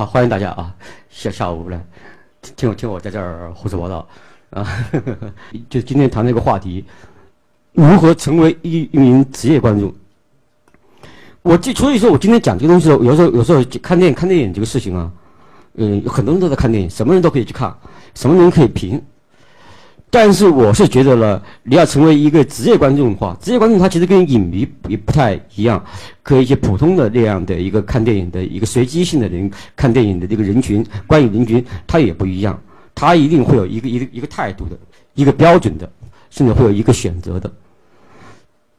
好，欢迎大家啊，下下午来听我听我在这儿胡说八道啊，就今天谈这个话题，如何成为一一名职业观众。我就所以说我今天讲这个东西的时候，有时候有时候看电影看电影这个事情啊，嗯，很多人都在看电影，什么人都可以去看，什么人可以评。但是我是觉得呢，你要成为一个职业观众的话，职业观众他其实跟影迷也不太一样，和一些普通的那样的一个看电影的一个随机性的人看电影的这个人群，观影人群他也不一样，他一定会有一个一个一个态度的，一个标准的，甚至会有一个选择的。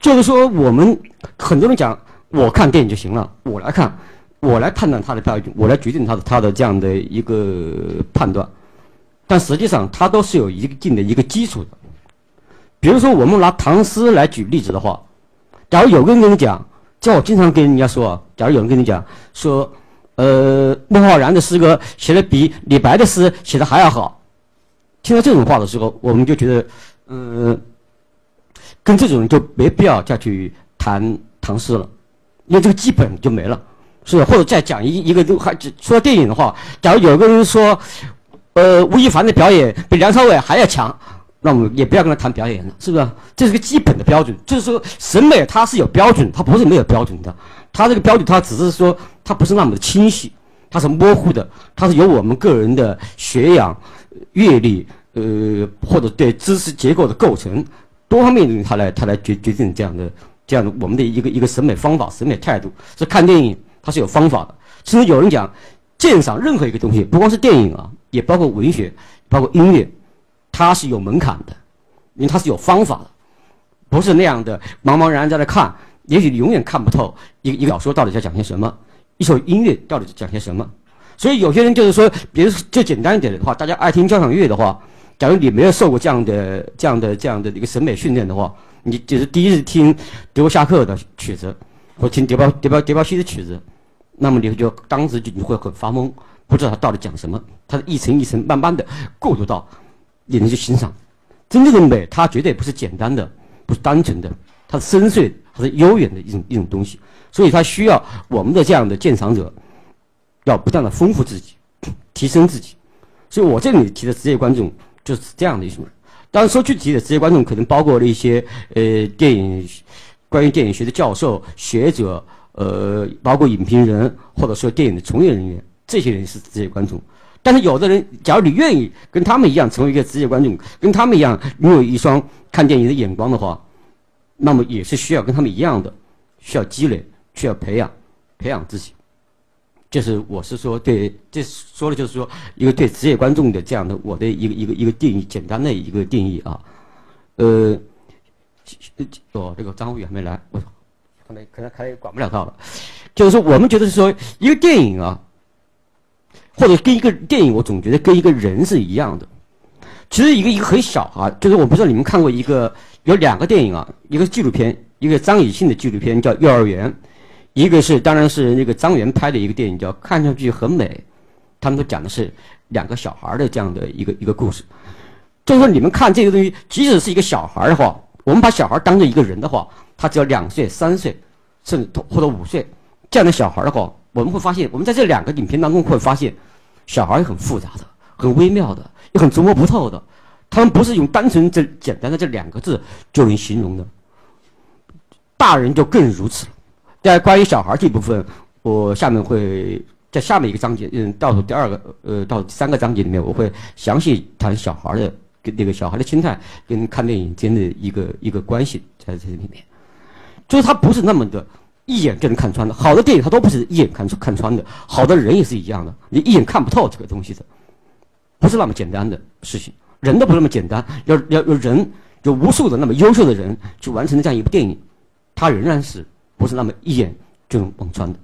就是说，我们很多人讲，我看电影就行了，我来看，我来判断他的标准，我来决定他的他的这样的一个判断。但实际上，它都是有一定的一个基础的。比如说，我们拿唐诗来举例子的话，假如有个人跟你讲，叫我经常跟人家说，假如有人跟你讲说，呃，孟浩然的诗歌写的比李白的诗写的还要好，听到这种话的时候，我们就觉得，嗯，跟这种人就没必要再去谈唐诗了，因为这个基本就没了，是吧？或者再讲一一个，还说电影的话，假如有个人说。呃，吴亦凡的表演比梁朝伟还要强，那我们也不要跟他谈表演了，是不是？这是个基本的标准，就是说审美它是有标准，它不是没有标准的。它这个标准，它只是说它不是那么的清晰，它是模糊的，它是由我们个人的学养、阅历，呃，或者对知识结构的构成多方面的它来它来决决定这样的这样的我们的一个一个审美方法、审美态度。是看电影，它是有方法的。甚至有人讲，鉴赏任何一个东西，不光是电影啊。也包括文学，包括音乐，它是有门槛的，因为它是有方法的，不是那样的茫茫然在那看，也许你永远看不透一一个小说到底在讲些什么，一首音乐到底在讲些什么。所以有些人就是说，比如就简单一点的话，大家爱听交响乐的话，假如你没有受过这样的这样的这样的一个审美训练的话，你就是第一次听德国夏克的曲子，或听德彪德彪德彪西的曲子，那么你就当时就你会很发懵。不知道他到底讲什么，他是一层一层慢慢的过渡到你能去欣赏。真正的美，它绝对不是简单的，不是单纯的，它是深邃，它是悠远的一种一种东西。所以，它需要我们的这样的鉴赏者，要不断的丰富自己，提升自己。所以我这里提的职业观众就是这样的一种人。当然，说具体的职业观众，可能包括了一些呃电影关于电影学的教授、学者，呃，包括影评人，或者说电影的从业人员。这些人是职业观众，但是有的人，假如你愿意跟他们一样成为一个职业观众，跟他们一样拥有一双看电影的眼光的话，那么也是需要跟他们一样的，需要积累，需要培养，培养自己。就是我是说对，这说的就是说一个对职业观众的这样的我的一个一个一个定义，简单的一个定义啊。呃，哦，这个张宇还没来，我可能可能可能管不了他了。就是说，我们觉得是说一个电影啊。或者跟一个电影，我总觉得跟一个人是一样的。其实一个一个很小啊，就是我不知道你们看过一个有两个电影啊，一个纪录片，一个张艺兴的纪录片叫《幼儿园》，一个是当然是那个张元拍的一个电影叫《看上去很美》，他们都讲的是两个小孩的这样的一个一个故事。就是说你们看这个东西，即使是一个小孩的话，我们把小孩当做一个人的话，他只要两岁、三岁，甚至或者五岁这样的小孩的话。我们会发现，我们在这两个影片当中会发现，小孩很复杂的、很微妙的、又很琢磨不透的。他们不是用单纯这简单的这两个字就能形容的。大人就更如此了。在关于小孩这部分，我下面会在下面一个章节，嗯，倒数第二个，呃，倒数第三个章节里面，我会详细谈小孩的跟那个小孩的心态跟看电影间的一个一个关系在这里面，就是他不是那么的。一眼就能看穿的，好的电影它都不是一眼看出看穿的，好的人也是一样的，你一眼看不透这个东西的，不是那么简单的事情，人都不那么简单，要要有人有无数的那么优秀的人去完成这样一部电影，它仍然是不是那么一眼就能望穿的。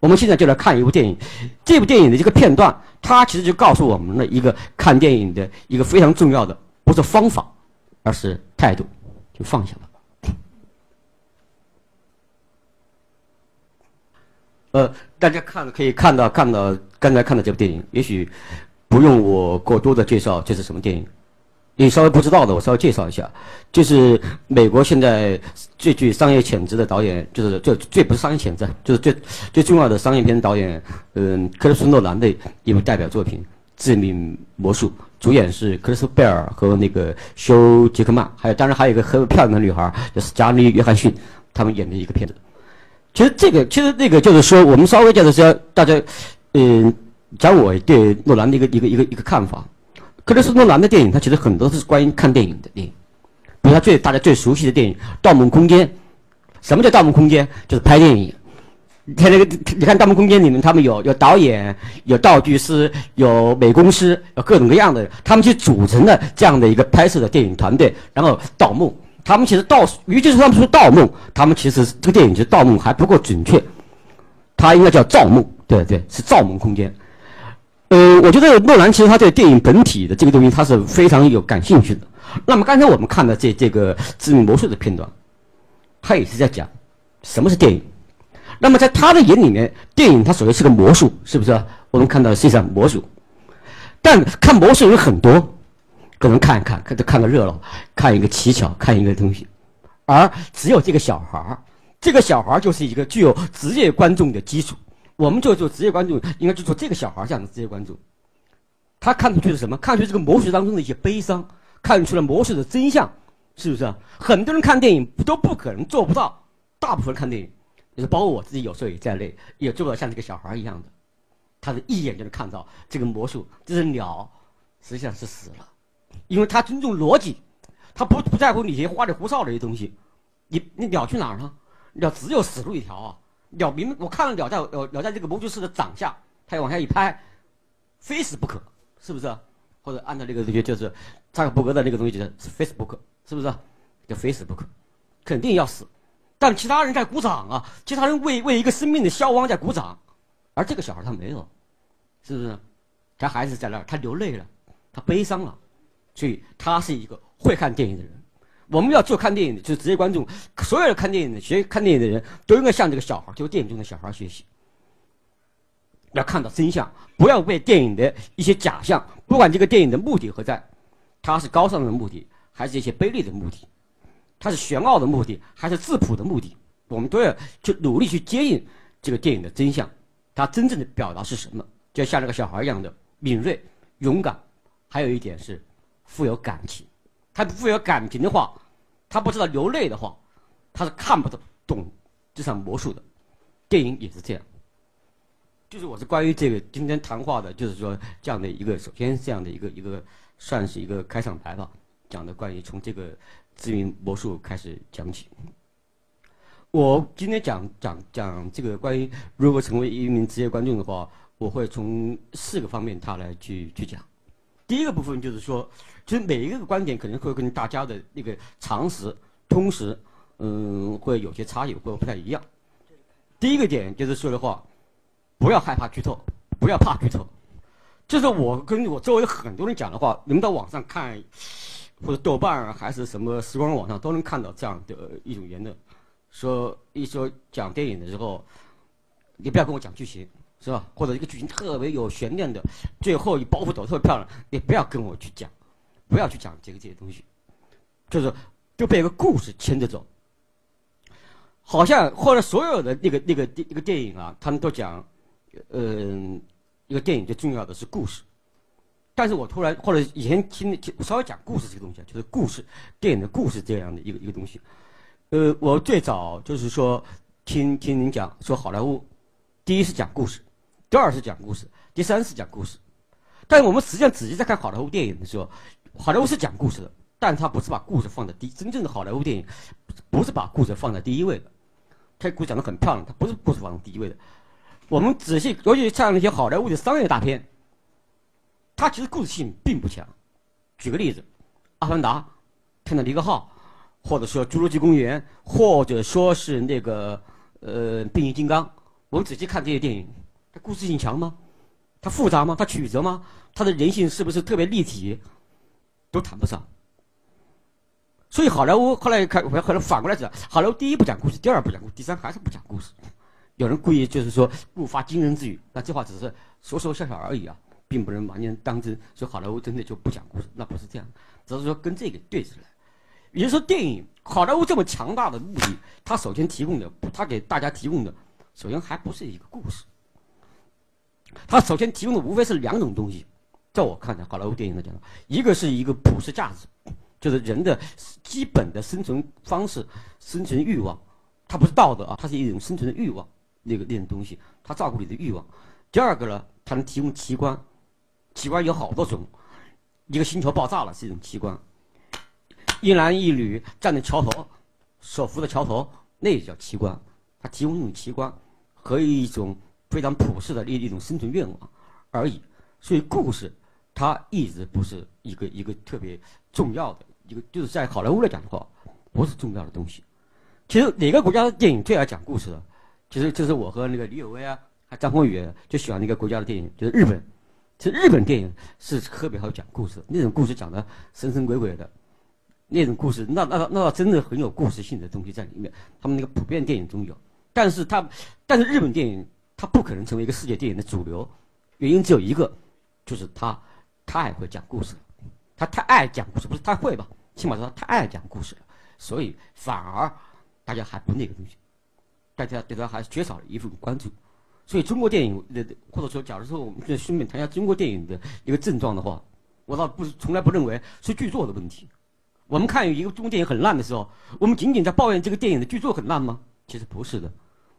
我们现在就来看一部电影，这部电影的这个片段，它其实就告诉我们了一个看电影的一个非常重要的，不是方法，而是态度，就放下了。呃，大家看可以看到看到刚才看的这部电影，也许不用我过多的介绍这是什么电影，你稍微不知道的，我稍微介绍一下，就是美国现在最具商业潜质的导演，就是最最不是商业潜质，就是最最重要的商业片导演，嗯，克里斯诺兰的一部代表作品《致命魔术》，主演是克里斯贝尔和那个休杰克曼，还有当然还有一个很漂亮的女孩，就是加妮约翰逊，他们演的一个片子。其实这个，其实那个就是说，我们稍微就是说，大家，嗯，讲我对诺兰的一个一个一个一个看法。克里斯诺兰的电影，他其实很多是关于看电影的电影，比如他最大家最熟悉的电影《盗梦空间》。什么叫《盗梦空间》？就是拍电影。你看那个，你看《盗梦空间》里面，他们有有导演、有道具师、有美工师，有各种各样的，他们去组成了这样的一个拍摄的电影团队，然后盗梦。他们其实盗，与其说他们说盗梦，他们其实这个电影其实盗梦还不够准确，它应该叫造梦。对对，是造梦空间。呃，我觉得诺兰其实他对电影本体的这个东西，他是非常有感兴趣的。那么刚才我们看的这这个致命魔术的片段，他也是在讲什么是电影。那么在他的眼里面，电影它首先是个魔术，是不是？我们看到实际上魔术，但看魔术有很多，可能看一看，看看个热闹，看一个奇巧，看一个东西。而只有这个小孩儿，这个小孩儿就是一个具有职业观众的基础。我们就做职业观众，应该就做这个小孩儿这样的职业观众。他看出去是什么？看出这个魔术当中的一些悲伤，看出了魔术的真相，是不是？很多人看电影都不可能做不到，大部分看电影，就是包括我自己有时候也在内，也做不到像这个小孩儿一样的。他是一眼就能看到这个魔术，这只鸟实际上是死了，因为他尊重逻辑，他不不在乎你些花里胡哨的一些东西。你你鸟去哪儿了？鸟只有死路一条啊！鸟明，我看了鸟在鸟鸟在这个魔术师的掌下，它要往下一拍，非死不可，是不是？或者按照那个东西，就是扎克伯格的那个东西，就是非死不可，是不是？就非死不可，肯定要死。但其他人在鼓掌啊，其他人为为一个生命的消亡在鼓掌，而这个小孩他没有，是不是？他孩子在那儿，他流泪了，他悲伤了，所以他是一个会看电影的人。我们要做看电影的，就是职业观众，所有的看电影的、学看电影的人都应该向这个小孩，就是电影中的小孩学习，要看到真相，不要被电影的一些假象，不管这个电影的目的何在，它是高尚的目的，还是一些卑劣的目的，它是玄奥的目的，还是质朴的目的，我们都要去努力去接应这个电影的真相，它真正的表达是什么？就像那个小孩一样的敏锐、勇敢，还有一点是富有感情。他不富有感情的话，他不知道流泪的话，他是看不懂懂这场魔术的。电影也是这样。就是我是关于这个今天谈话的，就是说这样的一个，首先这样的一个一个算是一个开场白吧，讲的关于从这个知名魔术开始讲起。我今天讲讲讲这个关于如何成为一名职业观众的话，我会从四个方面他来去去讲。第一个部分就是说。其实每一个观点可能会跟大家的那个常识、通识，嗯，会有些差异，会不太一样。第一个点就是说的话，不要害怕剧透，不要怕剧透。就是我跟我周围很多人讲的话，你们到网上看，或者豆瓣还是什么时光网上都能看到这样的一种言论，说一说讲电影的时候，你不要跟我讲剧情，是吧？或者一个剧情特别有悬念的，最后一包袱抖特别漂亮，你不要跟我去讲。不要去讲这个这些东西，就是就被一个故事牵着走，好像或者所有的那个那个一个电影啊，他们都讲，嗯，一个电影最重要的是故事。但是我突然或者以前听稍微讲故事这个东西啊，就是故事电影的故事这样的一个一个东西。呃，我最早就是说听听您讲说好莱坞，第一是讲故事，第二是讲故事，第三是讲故事。但是我们实际上仔细在看好莱坞电影的时候。好莱坞是讲故事的，但它不是把故事放在第真正的好莱坞电影，不是把故事放在第一位的。他故事讲的很漂亮，它不是故事放在第一位的。我们仔细，尤其像那些好莱坞的商业大片，它其实故事性并不强。举个例子，《阿凡达》、《泰坦尼克号》，或者说《侏罗纪公园》，或者说是那个呃《变形金刚》，我们仔细看这些电影，故事性强吗？它复杂吗？它曲折吗？它的人性是不是特别立体？都谈不上，所以好莱坞后来看，后来反过来讲，好莱坞第一不讲故事，第二不讲故事，第三还是不讲故事。有人故意就是说不发惊人之语，那这话只是说说笑笑而已啊。并不能完全当真说好莱坞真的就不讲故事，那不是这样，只是说跟这个对起来。也就说，电影好莱坞这么强大的目的，它首先提供的，它给大家提供的，首先还不是一个故事，它首先提供的无非是两种东西，在我看来，好莱坞电影来讲，一个是一个普世价值，就是人的基本的生存方式、生存欲望，它不是道德啊，它是一种生存的欲望，那个那种东西，它照顾你的欲望。第二个呢，它能提供奇观，奇观有好多种，一个星球爆炸了是一种奇观。一男一女站在桥头，手扶着桥头，那也叫奇观。它提供一种奇观和一种非常朴实的一一种生存愿望而已。所以故事它一直不是一个一个特别重要的一个，就是在好莱坞来讲的话，不是重要的东西。其实哪个国家的电影最爱讲故事的？其实就是我和那个李有威啊，还张宏宇就喜欢那个国家的电影，就是日本。其实日本电影是特别好讲故事，那种故事讲的神神鬼鬼的。那种故事，那那那真的很有故事性的东西在里面。他们那个普遍电影中有，但是他，但是日本电影它不可能成为一个世界电影的主流，原因只有一个，就是他太会讲故事，他太爱讲故事，不是太会吧？起码说他太爱讲故事了，所以反而大家还不那个东西，大家对他还缺少了一份关注。所以中国电影的，或者说，假如说我们就顺便谈一下中国电影的一个症状的话，我倒不是从来不认为是剧作的问题。我们看一个中国电影很烂的时候，我们仅仅在抱怨这个电影的剧作很烂吗？其实不是的，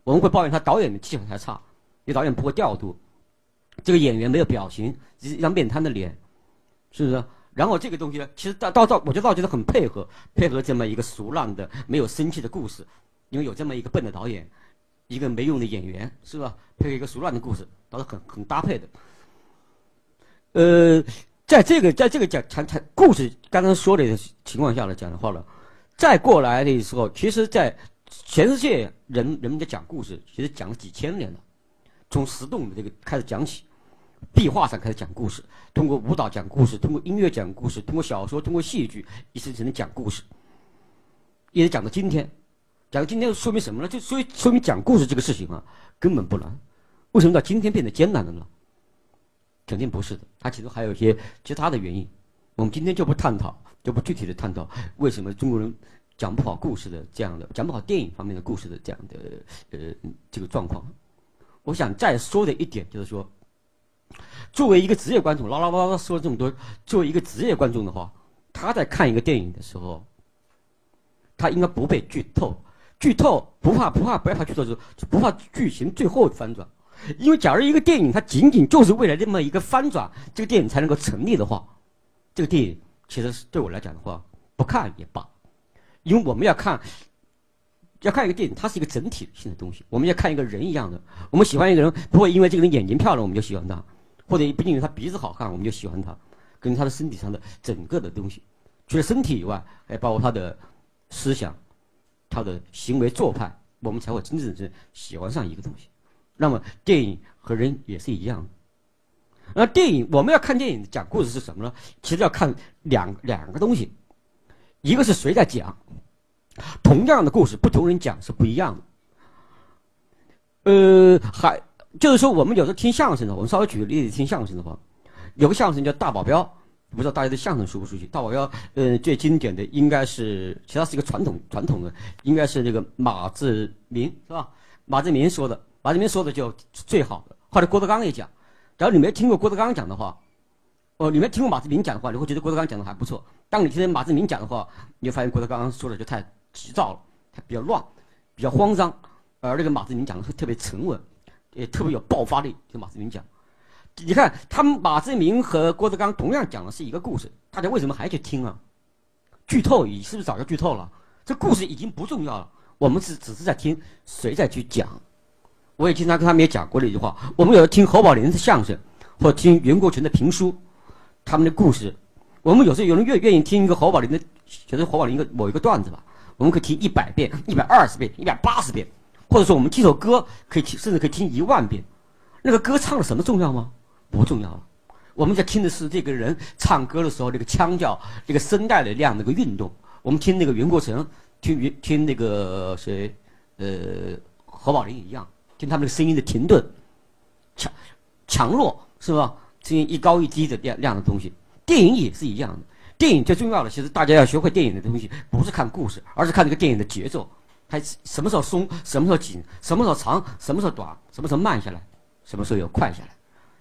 我们会抱怨他导演的技巧太差，这导演不会调度，这个演员没有表情，一张面瘫的脸，是不是？然后这个东西呢，其实到到到，我觉得觉得很配合，配合这么一个俗烂的、没有生气的故事，因为有这么一个笨的导演，一个没用的演员，是吧？配合一个俗烂的故事，倒是很很搭配的。呃。在这个在这个讲谈谈故事刚刚说的情况下来讲的话呢，再过来的时候，其实，在全世界人人们在讲故事，其实讲了几千年了，从石洞的这个开始讲起，壁画上开始讲故事，通过舞蹈讲故事，通过音乐讲故事，通过小说，通过戏剧，一层层的讲故事，一直讲到今天，讲到今天说明什么呢？就说说明讲故事这个事情啊，根本不难，为什么到今天变得艰难了呢？肯定不是的，它其实还有一些其他的原因，我们今天就不探讨，就不具体的探讨为什么中国人讲不好故事的这样的，讲不好电影方面的故事的这样的呃这个状况。我想再说的一点就是说，作为一个职业观众，唠唠叨叨说了这么多，作为一个职业观众的话，他在看一个电影的时候，他应该不被剧透，剧透不怕不怕不怕剧透，就不怕剧情最后翻转。因为假如一个电影它仅仅就是为了这么一个翻转，这个电影才能够成立的话，这个电影其实是对我来讲的话，不看也罢。因为我们要看，要看一个电影，它是一个整体性的东西。我们要看一个人一样的，我们喜欢一个人，不会因为这个人眼睛漂亮我们就喜欢他，或者不仅因为他鼻子好看我们就喜欢他，跟他的身体上的整个的东西，除了身体以外，还包括他的思想、他的行为做派，我们才会真正是喜欢上一个东西。那么电影和人也是一样。那电影我们要看电影讲故事是什么呢？其实要看两两个东西，一个是谁在讲，同样的故事不同人讲是不一样的。呃，还就是说我们有时候听相声的，我们稍微举个例子听相声的话，有个相声叫《大保镖》，不知道大家对相声熟不熟悉？《大保镖》呃最经典的应该是，其实是一个传统传统的，应该是那个马志明是吧？马志明说的。马志明说的就最好的。后来郭德纲也讲，假如你没听过郭德纲讲的话，哦，你没听过马志明讲的话，你会觉得郭德纲讲的还不错。当你听见马志明讲的话，你就发现郭德纲说的就太急躁了，他比较乱，比较慌张，而那个马志明讲的是特别沉稳，也特别有爆发力。就马志明讲，你看他们马志明和郭德纲同样讲的是一个故事，大家为什么还去听啊？剧透，你是不是早就剧透了？这故事已经不重要了，我们只只是在听谁在去讲。我也经常跟他们也讲过的一句话：我们有时候听侯宝林的相声，或听袁国权的评书，他们的故事。我们有时候有人愿愿意听一个侯宝林的，觉得侯宝林一个某一个段子吧，我们可以听一百遍、一百二十遍、一百八十遍，或者说我们听首歌可以听，甚至可以听一万遍。那个歌唱的什么重要吗？不重要了。我们在听的是这个人唱歌的时候那个腔调、那个声带的量、那个运动。我们听那个袁国成，听袁听那个谁，呃，何宝林一样。听他们的声音的停顿，强强弱是吧？声音一高一低的量量的东西。电影也是一样的，电影最重要的其实大家要学会电影的东西，不是看故事，而是看这个电影的节奏，它什么时候松，什么时候紧，什么时候长，什么时候短，什么时候慢下来，什么时候要快下来，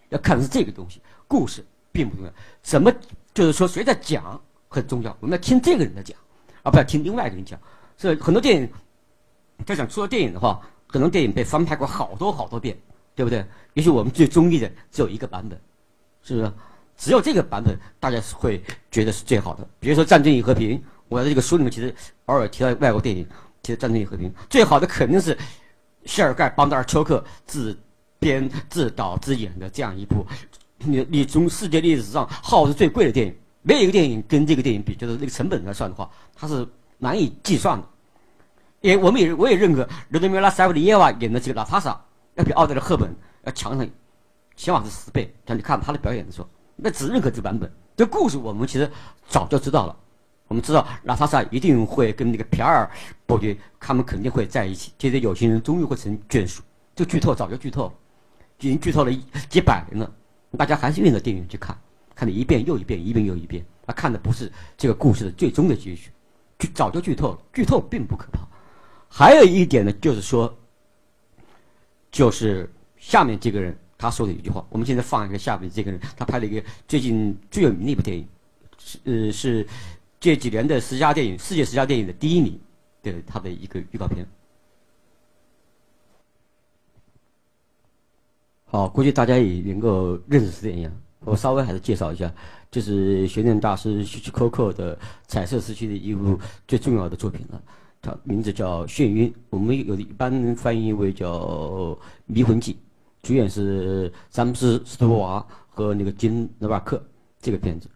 要看的是这个东西。故事并不重要，什么就是说谁在讲很重要，我们要听这个人的讲，而不要听另外一个人讲。所以很多电影，在讲说电影的话，很多电影被翻拍过好多好多遍，对不对？也许我们最中意的只有一个版本，是不是？只有这个版本大家是会觉得是最好的。比如说《战争与和平》，我在这个书里面其实偶尔提到外国电影，其实《战争与和平》最好的肯定是谢尔盖·邦达尔丘克自编自导自演的这样一部，你你从世界历史上耗资最贵的电影，没有一个电影跟这个电影比，就是那个成本来算的话，它是难以计算的。也我们也我也认可罗德米拉·塞维利耶娃演的这个娜塔莎要比奥黛丽·赫本要强上起码是十倍。但你看她的表演的时候。那只认可这个版本，这故事我们其实早就知道了。我们知道拉萨萨一定会跟那个皮尔伯爵，他们肯定会在一起。接着有情人终于会成眷属。这剧透早就剧透，已经剧透了几百年了。大家还是愿意到电影院去看，看了一遍又一遍，一遍又一遍。他看的不是这个故事的最终的结局，剧早就剧透了。剧透并不可怕。还有一点呢，就是说，就是下面这个人。他说的一句话，我们现在放一个下面这个人，他拍了一个最近最有名的一部电影，是呃是这几年的十佳电影，世界十佳电影的第一名的他的一个预告片。好，估计大家也能够认识这电影，我稍微还是介绍一下，就是悬念大师希区柯克的彩色时期的一部最重要的作品了，它名字叫《眩晕》，我们有的一般翻译为叫《迷魂记》。主演是詹姆斯·斯图瓦和那个金·勒瓦克这个片子。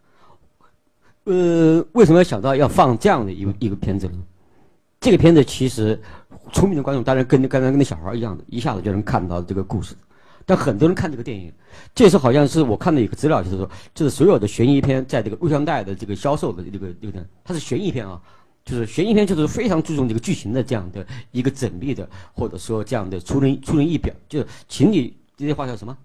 呃，为什么要想到要放这样的一个一个片子呢？这个片子其实聪明的观众当然跟刚才跟那小孩一样的，一下子就能看到这个故事。但很多人看这个电影，这是好像是我看的一个资料，就是说，就是所有的悬疑片在这个录像带的这个销售的这个这个，它是悬疑片啊，就是悬疑片就是非常注重这个剧情的这样的一个缜密的，或者说这样的出人出人意表，就是情理。这些话叫什么？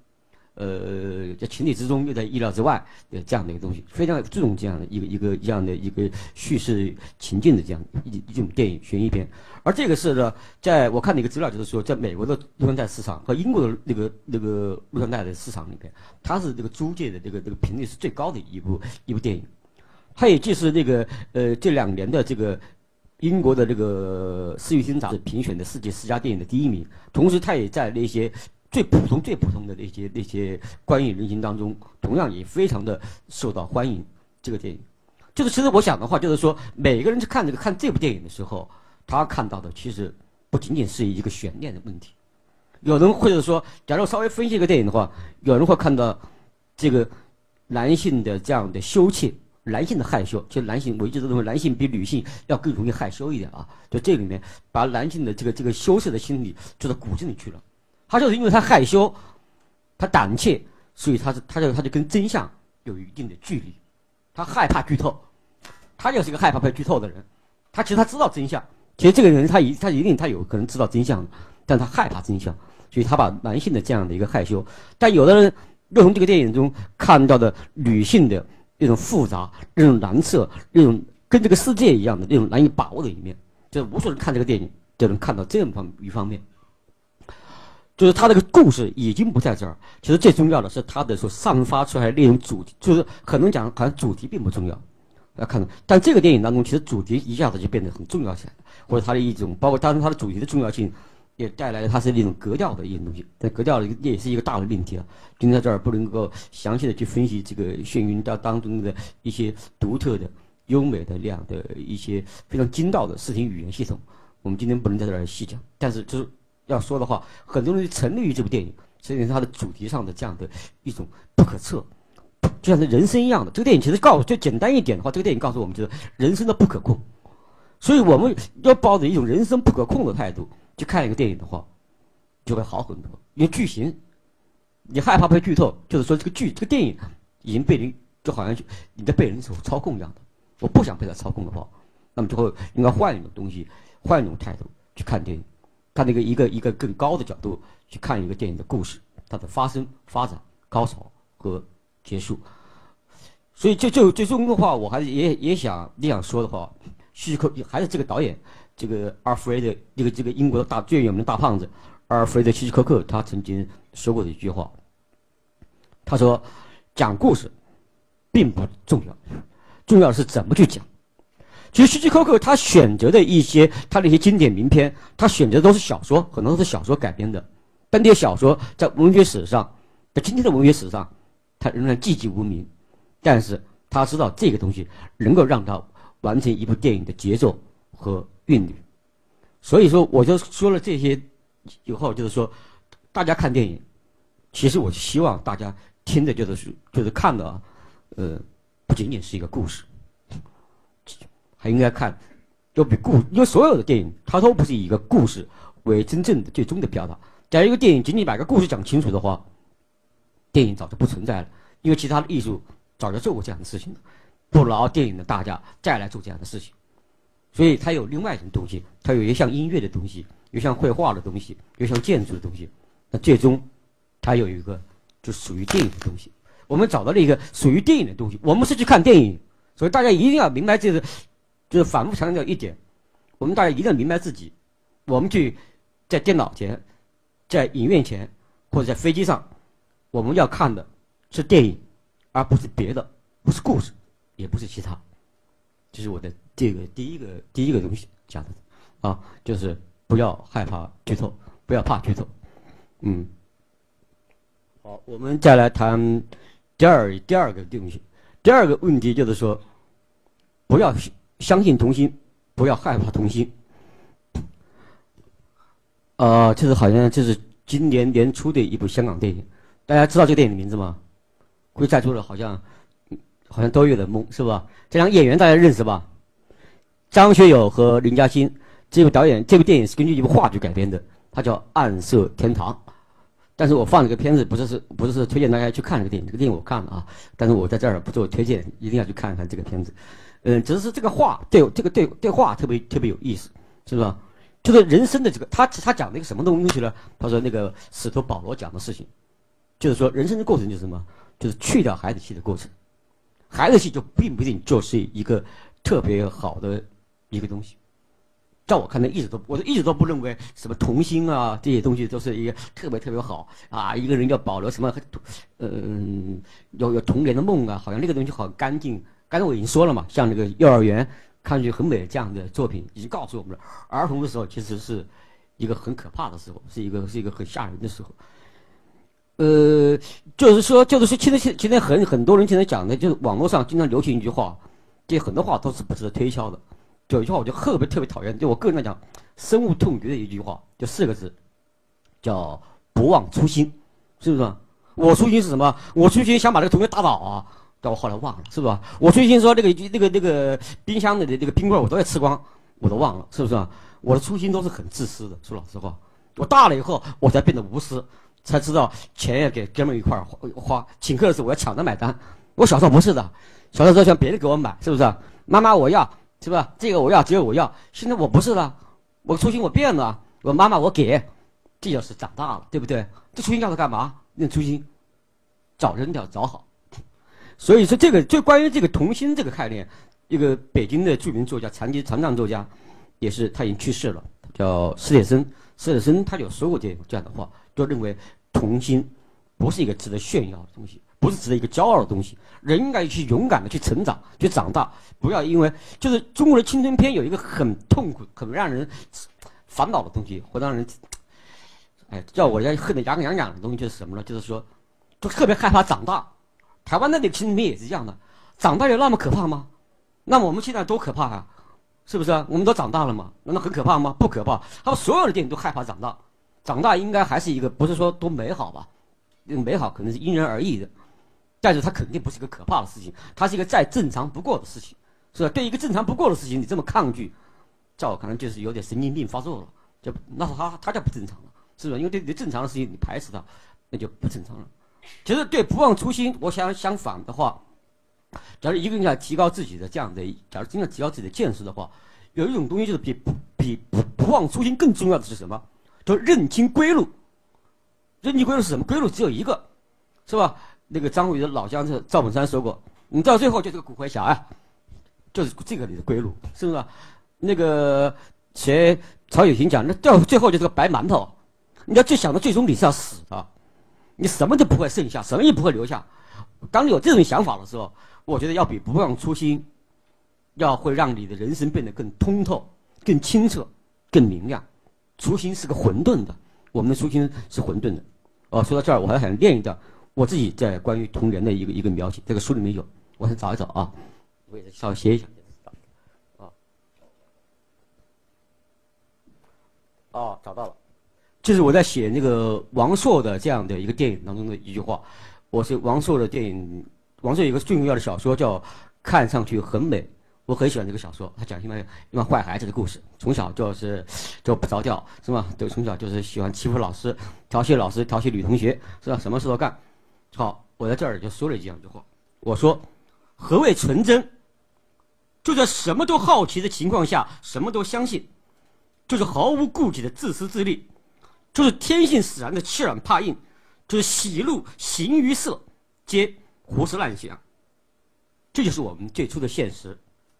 呃，在情理之中，又在意料之外，呃，这样的一个东西，非常注重这样的一个一个这样的一个叙事情境的这样一一种电影悬疑片。而这个是呢，在我看的一个资料，就是说，在美国的录像带市场和英国的那个那个录像带的市场里边，它是这个租借的这个这个频率是最高的一部一部电影。它也就是那个呃这两年的这个英国的这个《四月星》杂志评选的世界十佳电影的第一名，同时它也在那些。最普通、最普通的那些那些关于人群当中，同样也非常的受到欢迎。这个电影，就是其实我想的话，就是说，每个人去看这个看这部电影的时候，他看到的其实不仅仅是一个悬念的问题。有人或者说，假如稍微分析一个电影的话，有人会看到这个男性的这样的羞怯，男性的害羞，其实男性，我一直都认为男性比女性要更容易害羞一点啊。就这里面，把男性的这个这个羞涩的心理做到骨子里去了。他就是因为他害羞，他胆怯，所以他是他就他就跟真相有一定的距离，他害怕剧透，他就是一个害怕被剧透的人。他其实他知道真相，其实这个人他一他一定他有可能知道真相，但他害怕真相，所以他把男性的这样的一个害羞，但有的人又从这个电影中看到的女性的那种复杂、那种难测、那种跟这个世界一样的那种难以把握的一面，就是无数人看这个电影就能看到这样方一方面。就是他这个故事已经不在这儿，其实最重要的是他的所散发出来那种主题，就是可能讲好像主题并不重要，要看到，但这个电影当中其实主题一下子就变得很重要起来或者它的一种，包括当然它的主题的重要性，也带来了它是那种格调的一种东西，但格调的也是一个大的命题啊。今天在这儿不能够详细的去分析这个眩晕当当中的一些独特的、优美的那样的一些非常精到的视听语言系统，我们今天不能在这儿细讲，但是就是。要说的话，很多人就沉溺于这部电影，实际上它的主题上的这样的一种不可测，就像是人生一样的。这个电影其实告诉就简单一点的话，这个电影告诉我们就是人生的不可控，所以我们要抱着一种人生不可控的态度去看一个电影的话，就会好很多。因为剧情，你害怕被剧透，就是说这个剧这个电影已经被人就好像你在被人所操控一样的。我不想被他操控的话，那么就会应该换一种东西，换一种态度去看电影。看那个一个一个更高的角度去看一个电影的故事，它的发生、发展、高潮和结束。所以，就就最终的话，我还是也也想也想说的话，希区柯还是这个导演，这个阿尔弗雷德，这个这个英国的大最有名的大胖子阿尔弗雷德希区柯克，他曾经说过的一句话。他说：“讲故事并不重要，重要的是怎么去讲。”其实希区柯克他选择的一些他的一些经典名篇，他选择的都是小说，很多都是小说改编的。但这些小说在文学史上，在今天的文学史上，他仍然寂寂无名。但是他知道这个东西能够让他完成一部电影的节奏和韵律。所以说，我就说了这些以后，就是说，大家看电影，其实我希望大家。听的就是就是看的，呃，不仅仅是一个故事，还应该看，就比故，因为所有的电影它都不是以一个故事为真正的最终的表达。假如一个电影仅仅把一个故事讲清楚的话，电影早就不存在了，因为其他的艺术早就做过这样的事情了，不劳电影的大家再来做这样的事情。所以它有另外一种东西，它有一项音乐的东西，有像绘画的东西，有像建筑的东西，那最终它有一个。就属于电影的东西，我们找到了一个属于电影的东西。我们是去看电影，所以大家一定要明白，这个，就是反复强调一点，我们大家一定要明白自己，我们去在电脑前，在影院前或者在飞机上，我们要看的是电影，而不是别的，不是故事，也不是其他。这是我的这个第一个第一个东西讲的，啊，就是不要害怕剧透，不要怕剧透，嗯。好，我们再来谈第二第二个东西。第二个问题就是说，不要相信童心，不要害怕童心。呃，这是好像这是今年年初的一部香港电影，大家知道这个电影的名字吗？估计在座的好像好像都有点懵，是吧？这两个演员大家认识吧？张学友和林嘉欣。这部导演这部电影是根据一部话剧改编的，它叫《暗色天堂》。但是我放这个片子不是是不是是推荐大家去看这个电影，这个电影我看了啊，但是我在这儿不做推荐，一定要去看一看这个片子。嗯，只是这个话对这个对对话特别特别有意思，是吧？就是人生的这个他他讲了一个什么东西呢？他说那个使徒保罗讲的事情，就是说人生的过程就是什么？就是去掉孩子气的过程，孩子气就并不一定就是一个特别好的一个东西。在我看来，一直都，我一直都不认为什么童心啊这些东西都是一个特别特别好啊。一个人要保留什么，嗯，有有童年的梦啊，好像那个东西好干净。刚才我已经说了嘛，像那个幼儿园看上去很美这样的作品，已经告诉我们了，儿童的时候其实是一个很可怕的时候，是一个是一个很吓人的时候。呃，就是说，就是说，现在现现在很很多人现在讲的，就是网络上经常流行一句话，这很多话都是不值得推销的。有一句话我就特别特别讨厌，就我个人来讲，深恶痛绝的一句话，就四个字，叫不忘初心，是不是？我初心是什么？我初心想把这个同学打倒啊，但我后来忘了，是吧？我初心说那个那个那个冰箱里的那个冰棍我都要吃光，我都忘了，是不是？我的初心都是很自私的，说老实话。我大了以后，我才变得无私，才知道钱要给哥们一块花花，请客的时候我要抢着买单。我小时候不是的，小时候想别人给我买，是不是？妈妈我要。是吧？这个我要，只有我要。现在我不是了，我初心我变了。我妈妈我给，这就是长大了，对不对？这初心叫他干嘛？那初心，找人要找好。所以说，这个就关于这个童心这个概念，一个北京的著名作家、残疾残障作家，也是他已经去世了，叫史铁生。史铁生他有说过这这样的话，就认为童心不是一个值得炫耀的东西。不是值得一个骄傲的东西，人应该去勇敢的去成长，去长大，不要因为就是中国的青春片有一个很痛苦、很让人烦恼的东西，会让人哎叫我要恨得牙根痒痒的东西就是什么呢？就是说，就特别害怕长大。台湾那点青春片也是一样的，长大有那么可怕吗？那我们现在多可怕啊？是不是？我们都长大了嘛？难道很可怕吗？不可怕。他们所有的电影都害怕长大，长大应该还是一个不是说多美好吧？那美好可能是因人而异的。但是它肯定不是一个可怕的事情，它是一个再正常不过的事情，是吧？对一个正常不过的事情，你这么抗拒，在我看来就是有点神经病发作了，就那他他就不正常了，是不是？因为对对正常的事情你排斥它，那就不正常了。其实对不忘初心，我想相反的话，假如一个人想提高自己的这样的，假如真的提高自己的见识的话，有一种东西就是比比不不忘初心更重要的是什么？就认清归路。认清归路是什么？归路只有一个，是吧？那个张伟的老将是赵本山说过，你到最后就是个骨灰侠啊，就是这个你的归路，是不是？那个谁曹雪芹讲，那到最后就是个白馒头，你要最想到最终你是要死的，你什么都不会剩下，什么也不会留下。当你有这种想法的时候，我觉得要比不忘初心，要会让你的人生变得更通透、更清澈、更明亮。初心是个混沌的，我们的初心是混沌的。哦，说到这儿，我还想念一段我自己在关于童年的一个一个描写，这个书里面有，我先找一找啊，我也稍微写一下。啊，哦，找到了，就是我在写那个王朔的这样的一个电影当中的一句话。我是王朔的电影，王朔有一个最重要的小说叫《看上去很美》，我很喜欢这个小说。他讲一帮一帮坏孩子的故事，从小就是就不着调，是吧？就从小就是喜欢欺负老师、调戏老师、调戏女同学，是吧？什么事都干。好，我在这儿就说了这样一句话，我说：何谓纯真？就在什么都好奇的情况下，什么都相信，就是毫无顾忌的自私自利，就是天性使然的欺软怕硬。就是喜怒形于色，皆胡思乱想。这就是我们最初的现实，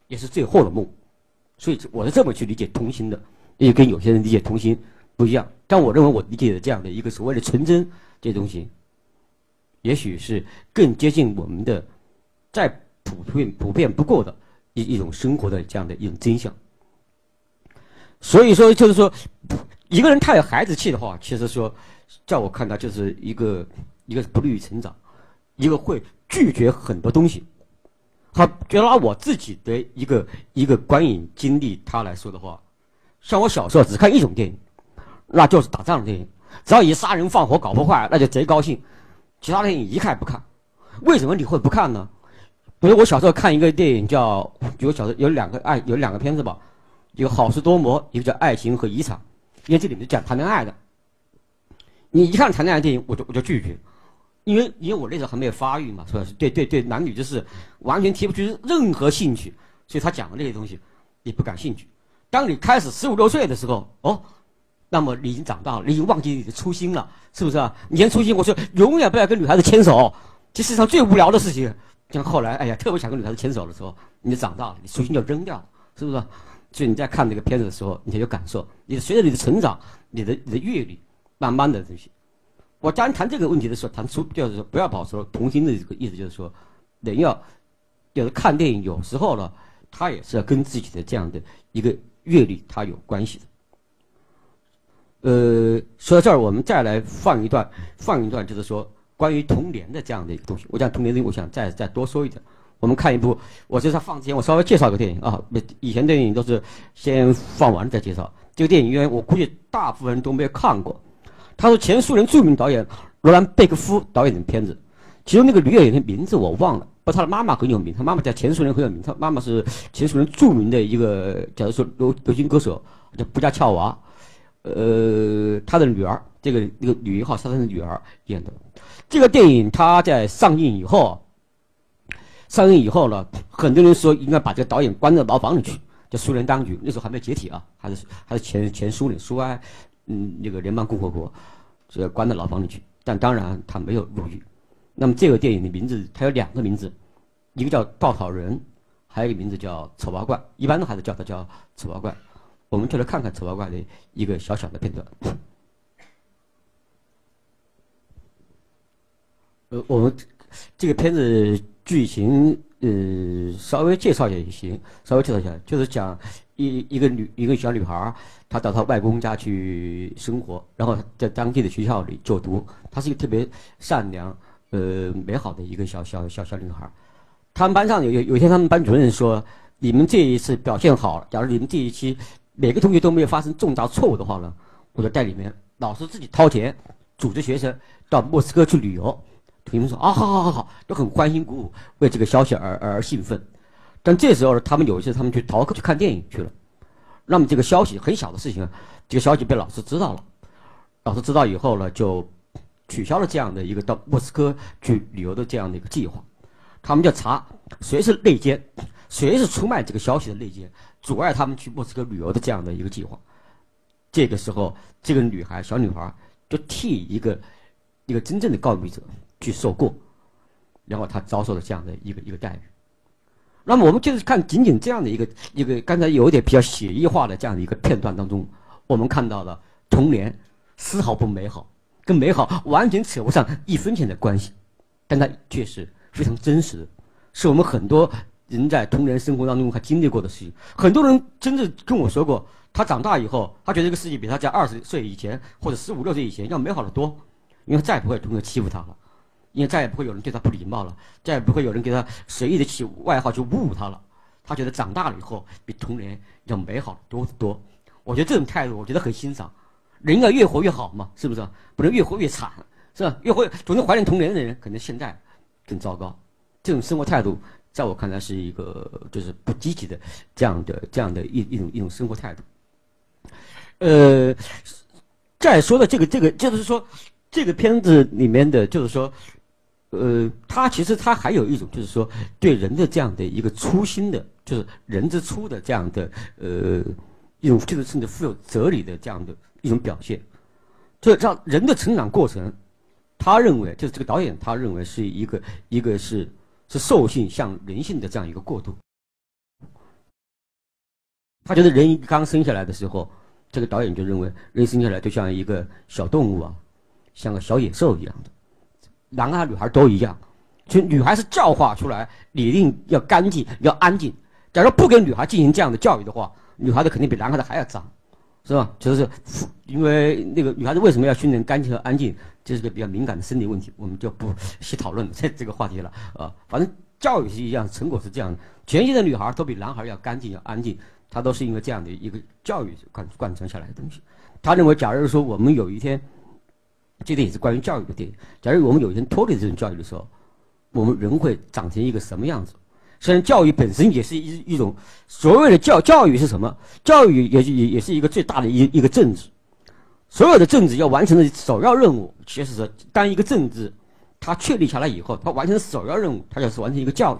也是最后的梦。所以我是这么去理解童心的，也跟有些人理解童心不一样。但我认为我理解的这样的一个所谓的纯真这东西，也许是更接近我们的再普遍普遍不过的一一种生活的这样的一种真相。所以说，就是说，一个人太有孩子气的话，其实说。在我看来，就是一个一个不利于成长，一个会拒绝很多东西。好，就拿我自己的一个一个观影经历他来说的话，像我小时候只看一种电影，那就是打仗的电影，只要一杀人放火搞破坏，那就贼高兴。其他电影一概不看。为什么你会不看呢？比如我小时候看一个电影叫，比如小时候有两个爱有两个片子吧，一个好事多磨，一个叫《爱情和遗产》，因为这里面讲谈恋爱的。你一看谈恋爱电影，我就我就拒绝，因为因为我那时候还没有发育嘛，是吧？对对对，男女就是完全提不出任何兴趣，所以他讲的那些东西你不感兴趣。当你开始十五六岁的时候，哦，那么你已经长大了，你已经忘记你的初心了，是不是啊？以前初心我说永远不要跟女孩子牵手，这世上最无聊的事情。像后来，哎呀，特别想跟女孩子牵手的时候，你就长大了，你初心就扔掉了，是不是？所以你在看这个片子的时候，你才有感受。你随着你的成长，你的你的阅历。慢慢的这些，我当谈这个问题的时候，谈出就是说不要保持童心的这个意思，就是说，人要，就是看电影有时候呢，他也是要跟自己的这样的一个阅历，它有关系的。呃，说到这儿，我们再来放一段，放一段，就是说关于童年的这样的一个东西。我讲童年的，我想再再多说一点。我们看一部，我就是放之前，我稍微介绍一个电影啊。以前电影都是先放完再介绍。这个电影，因为我估计大部分人都没有看过。他说：“前苏联著名导演罗兰贝克夫导演的片子，其中那个女演员的名字我忘了，不，他的妈妈很有名，他妈妈在前苏联很有名，他妈妈是前苏联著名的一个，假如说流流行歌手，叫布加乔娃，呃，他的女儿，这个那个女一号是他的女儿演的。这个电影他在上映以后，上映以后呢，很多人说应该把这个导演关到牢房里去，叫苏联当局那时候还没解体啊，还是还是前前苏联苏埃。”嗯，那个联邦共和国，这关到牢房里去。但当然他没有入狱。那么这个电影的名字，它有两个名字，一个叫《稻草人》，还有一个名字叫《丑八怪》。一般的还是叫它叫《丑八怪》。我们就来看看《丑八怪》的一个小小的片段。呃，我们这个片子剧情，呃，稍微介绍一下也行，稍微介绍一下，就是讲。一一个女一个小女孩，她到她外公家去生活，然后在当地的学校里就读。她是一个特别善良、呃美好的一个小小小小女孩。他们班上有有有一天，他们班主任说：“你们这一次表现好，假如你们这一期每个同学都没有发生重大错误的话呢，我就带你们老师自己掏钱组织学生到莫斯科去旅游。”同学们说：“啊，好好好好，都很欢欣鼓舞，为这个消息而而兴奋。”但这时候呢，他们有一次他们去逃课去看电影去了，那么这个消息很小的事情，这个消息被老师知道了，老师知道以后呢，就取消了这样的一个到莫斯科去旅游的这样的一个计划，他们就查谁是内奸，谁是出卖这个消息的内奸，阻碍他们去莫斯科旅游的这样的一个计划。这个时候，这个女孩小女孩就替一个一个真正的告密者去受过，然后他遭受了这样的一个一个待遇。那么我们就是看仅仅这样的一个一个刚才有一点比较写意化的这样的一个片段当中，我们看到了童年丝毫不美好，跟美好完全扯不上一分钱的关系，但它却是非常真实的，是我们很多人在童年生活当中还经历过的事情。很多人真的跟我说过，他长大以后，他觉得这个世界比他在二十岁以前或者十五六岁以前要美好的多，因为再也不会同学欺负他了。因为再也不会有人对他不礼貌了，再也不会有人给他随意的起外号去侮辱他了。他觉得长大了以后比童年要美好多得多。我觉得这种态度，我觉得很欣赏。人要越活越好嘛，是不是？不能越活越惨，是吧？越活总是怀念童年的人，可能现在更糟糕。这种生活态度，在我看来是一个就是不积极的这样的这样的一一种一种生活态度。呃，再说的这个这个就是说，这个片子里面的就是说。呃，他其实他还有一种，就是说对人的这样的一个初心的，就是人之初的这样的呃一种，就是甚至富有哲理的这样的一种表现。就让人的成长过程，他认为就是这个导演他认为是一个一个是是兽性向人性的这样一个过渡。他觉得人刚生下来的时候，这个导演就认为人生下来就像一个小动物啊，像个小野兽一样的。男孩女孩都一样，就女孩是教化出来，一定要干净，要安静。假如不给女孩进行这样的教育的话，女孩子肯定比男孩子还要脏，是吧？就是，因为那个女孩子为什么要训练干净和安静，这是个比较敏感的生理问题，我们就不细讨论这 这个话题了啊。反正教育是一样，成果是这样的。全新的女孩都比男孩要干净要安静，她都是因为这样的一个教育贯贯穿下来的东西。他认为，假如说我们有一天。这个也是关于教育的电影。假如我们有一天脱离这种教育的时候，我们人会长成一个什么样子？虽然教育本身也是一一种所谓的教教育是什么？教育也也也是一个最大的一一个政治。所有的政治要完成的首要任务，其实是当一个政治它确立下来以后，它完成首要任务，它就是完成一个教育，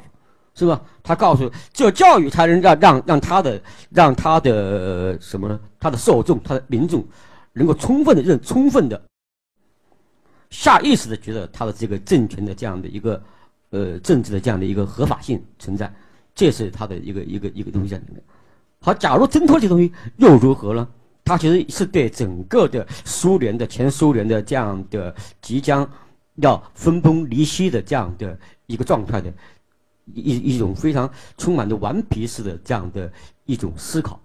是吧？它告诉只有教育才能让让让他的让他的什么呢？他的受众，他的民众能够充分的认充分的。下意识的觉得他的这个政权的这样的一个，呃，政治的这样的一个合法性存在，这是他的一个一个一个东西在里面。好，假如挣脱这东西又如何呢？他其实是对整个的苏联的前苏联的这样的即将要分崩离析的这样的一个状态的一一种非常充满着顽皮式的这样的一种思考。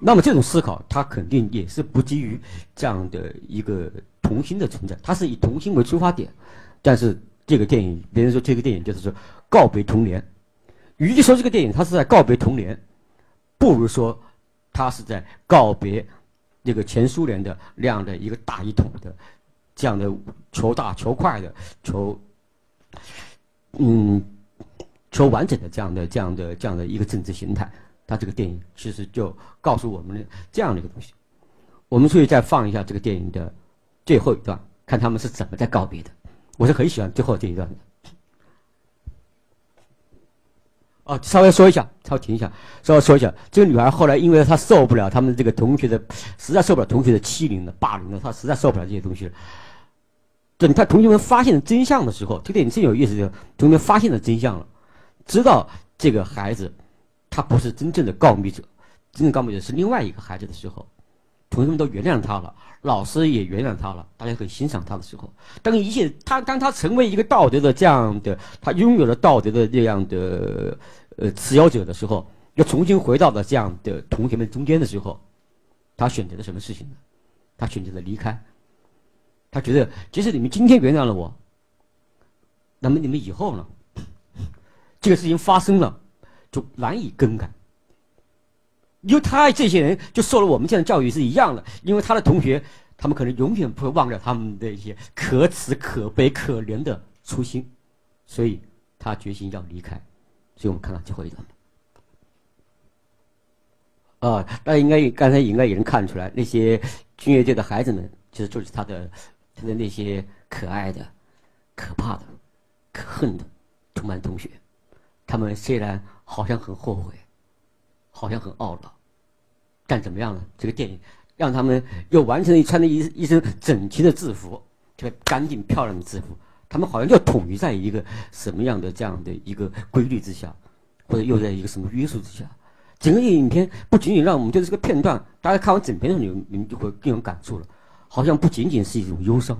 那么这种思考，它肯定也是不基于这样的一个。童心的存在，它是以童心为出发点，但是这个电影，别人说这个电影就是说告别童年，与其说这个电影它是在告别童年，不如说它是在告别那个前苏联的那样的一个大一统的这样的求大求快的求嗯求完整的这样的这样的这样的一个政治形态。它这个电影其实就告诉我们这样的一个东西。我们可以再放一下这个电影的。最后一段，看他们是怎么在告别的。我是很喜欢最后这一段的。哦，稍微说一下，稍微停一下，稍微说一下。这个女孩后来，因为她受不了他们这个同学的，实在受不了同学的欺凌了、霸凌了，她实在受不了这些东西了。等她同学们发现了真相的时候，这个电影真有意思，就同学们发现了真相了，知道这个孩子他不是真正的告密者，真正告密者是另外一个孩子的时候，同学们都原谅他了。老师也原谅他了，大家很欣赏他的时候，当一切他当他成为一个道德的这样的，他拥有了道德的这样的呃持有者的时候，又重新回到了这样的同学们中间的时候，他选择了什么事情呢？他选择了离开。他觉得，即使你们今天原谅了我，那么你们以后呢？这个事情发生了，就难以更改。因为他这些人就受了我们这样的教育是一样的，因为他的同学，他们可能永远不会忘掉他们的一些可耻、可悲、可怜的初心，所以他决心要离开。所以我们看到最后一段。啊，大家应该刚才应该也能看出来，那些军乐队的孩子们，其实就是他的他的那些可爱的、可怕的、可恨的同班同学。他们虽然好像很后悔。好像很懊恼，但怎么样呢？这个电影让他们又完成了一穿着一一身整齐的制服，这个干净漂亮的制服，他们好像又统一在一个什么样的这样的一个规律之下，或者又在一个什么约束之下。整个影片不仅仅让我们对这个片段，大家看完整片的时候，你们就会更有感触了。好像不仅仅是一种忧伤，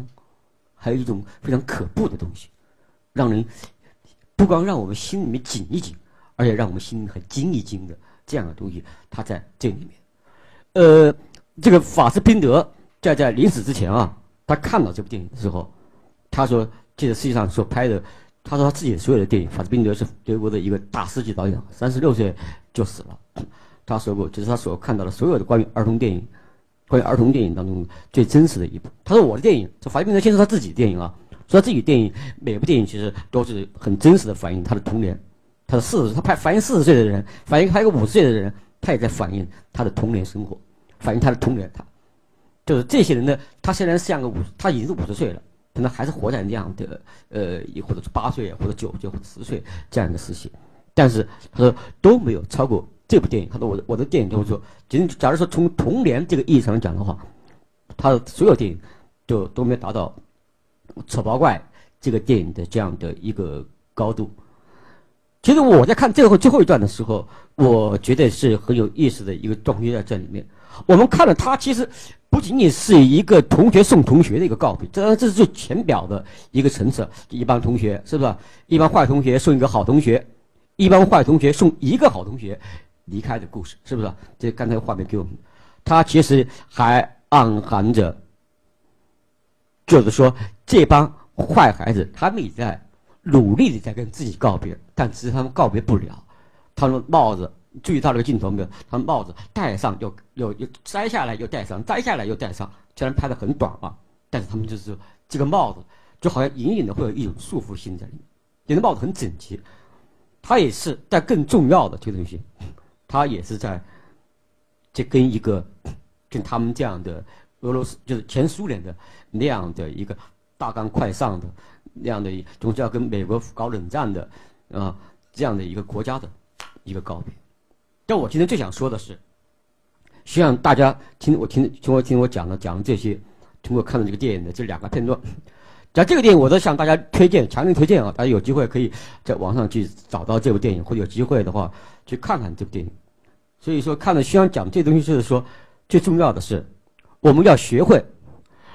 还有一种非常可怖的东西，让人不光让我们心里面紧一紧，而且让我们心里很惊一惊的这样的东西，它在这里面。呃，这个法斯宾德在在临死之前啊，他看到这部电影的时候，他说：“这个世界上所拍的，他说他自己所有的电影，法斯宾德是德国的一个大师级导演，三十六岁就死了。他说过，这是他所看到的所有的关于儿童电影。”关于儿童电影当中最真实的一部，他说我的电影，这法斯宾德先说他自己的电影啊，说他自己电影每部电影其实都是很真实的反映他的童年，他的四十，他拍反映四十岁的人，反映拍一个五十岁的人，他也在反映他的童年生活，反映他的童年，他就是这些人呢，他虽然像个五，他已经是五十岁了，可能还是活在那样的呃，或者是八岁或者九岁或者十岁这样一个时期，但是他说都没有超过。这部电影，他说我的我的电影就是说，仅假如说从童年这个意义上讲的话，他的所有电影就都没有达到《丑八怪》这个电影的这样的一个高度。其实我在看最后最后一段的时候，我觉得是很有意思的一个状态在这里面。我们看了他，其实不仅仅是一个同学送同学的一个告别，这这是最浅表的一个层次。一帮同学是不是？一帮坏同学送一个好同学，一帮坏同学送一个好同学。离开的故事是不是？这刚才画面给我们，他其实还暗含着，就是说这帮坏孩子，他们也在努力的在跟自己告别，但其实他们告别不了。他们帽子，注意到那个镜头没有？他们帽子戴上又又又摘下来又戴上，摘下来又戴上，虽然拍的很短啊，但是他们就是这个帽子就好像隐隐的会有一种束缚性在里面。你的帽子很整齐，他也是，但更重要的这个东西。他也是在，这跟一个，跟他们这样的俄罗斯，就是前苏联的那样的一个大干快上的那样的，总是要跟美国搞冷战的啊这样的一个国家的一个告别。但我今天最想说的是，希望大家听我听听我听我讲的讲的这些，通过看了这个电影的这两个片段，讲这个电影我都向大家推荐，强烈推荐啊！大家有机会可以在网上去找到这部电影，或者有机会的话去看看这部电影。所以说，看了需要讲这东西，就是说，最重要的是，我们要学会，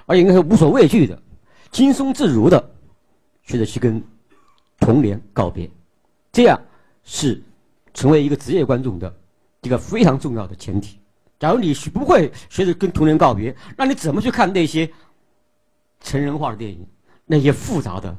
而应该是无所畏惧的、轻松自如的，学着去跟童年告别，这样是成为一个职业观众的一个非常重要的前提。假如你学不会学着跟童年告别，那你怎么去看那些成人化的电影，那些复杂的、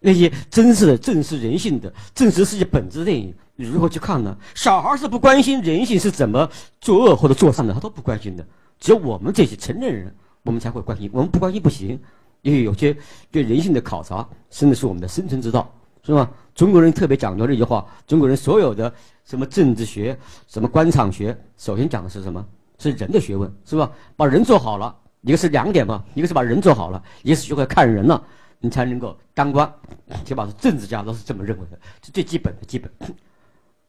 那些真实的、正视人性的、正视世界本质的电影？你如何去看呢？小孩是不关心人性是怎么作恶或者作善的，他都不关心的。只有我们这些成年人，我们才会关心。我们不关心不行，因为有些对人性的考察，甚至是我们的生存之道，是吧？中国人特别讲究这句话：中国人所有的什么政治学、什么官场学，首先讲的是什么？是人的学问，是吧？把人做好了，一个是两点嘛，一个是把人做好了，一个是学会看人了，你才能够当官。起码是政治家都是这么认为的，是最基本的基本。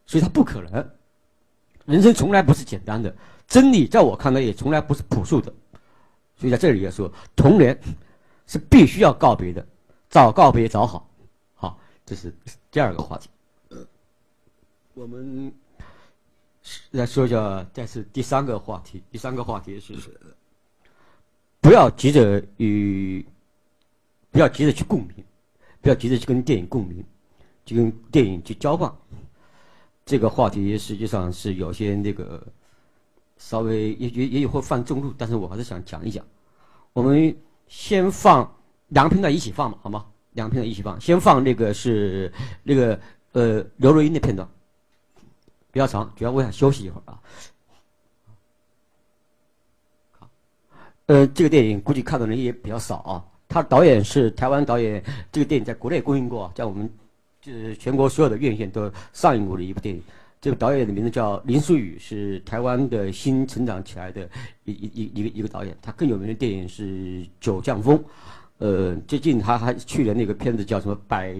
所以他不可能，人生从来不是简单的，真理在我看来也从来不是朴素的，所以在这里也说，童年是必须要告别的，早告别早好，好，这是第二个话题。我们来说一下，这是第三个话题，第三个话题是，不要急着与，不要急着去共鸣，不要急着去跟电影共鸣，去跟电影去交换。这个话题实际上是有些那个稍微也也也会犯众怒，但是我还是想讲一讲。我们先放两个片段一起放嘛，好吗？两个片段一起放，先放那个是那个呃刘若英的片段，比较长，主要我想休息一会儿啊。好，呃，这个电影估计看的人也比较少啊。他导演是台湾导演，这个电影在国内公映过，在我们。就是全国所有的院线都上映过的一部电影，这个导演的名字叫林书宇，是台湾的新成长起来的一一一一个一个导演。他更有名的电影是《九降风》，呃，最近他还去了那个片子叫什么《百》，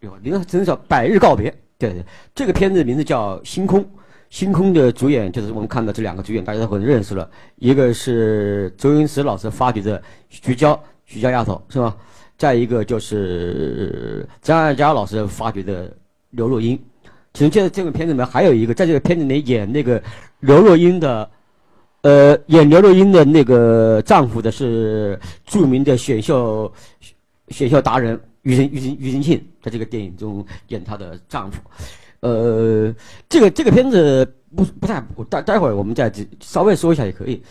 有，名字真叫《百日告别》。对对，这个片子名字叫《星空》，《星空》的主演就是我们看到这两个主演，大家都很认识了，一个是周星驰老师发掘的徐娇，徐娇丫头是吧？再一个就是张艾嘉老师发掘的刘若英。其实这这个片子里面还有一个，在这个片子里演那个刘若英的，呃，演刘若英的那个丈夫的是著名的选秀选秀达人庾澄庾澄庾澄庆，在这个电影中演她的丈夫。呃，这个这个片子不不太，待待会儿我们再稍微说一下也可以。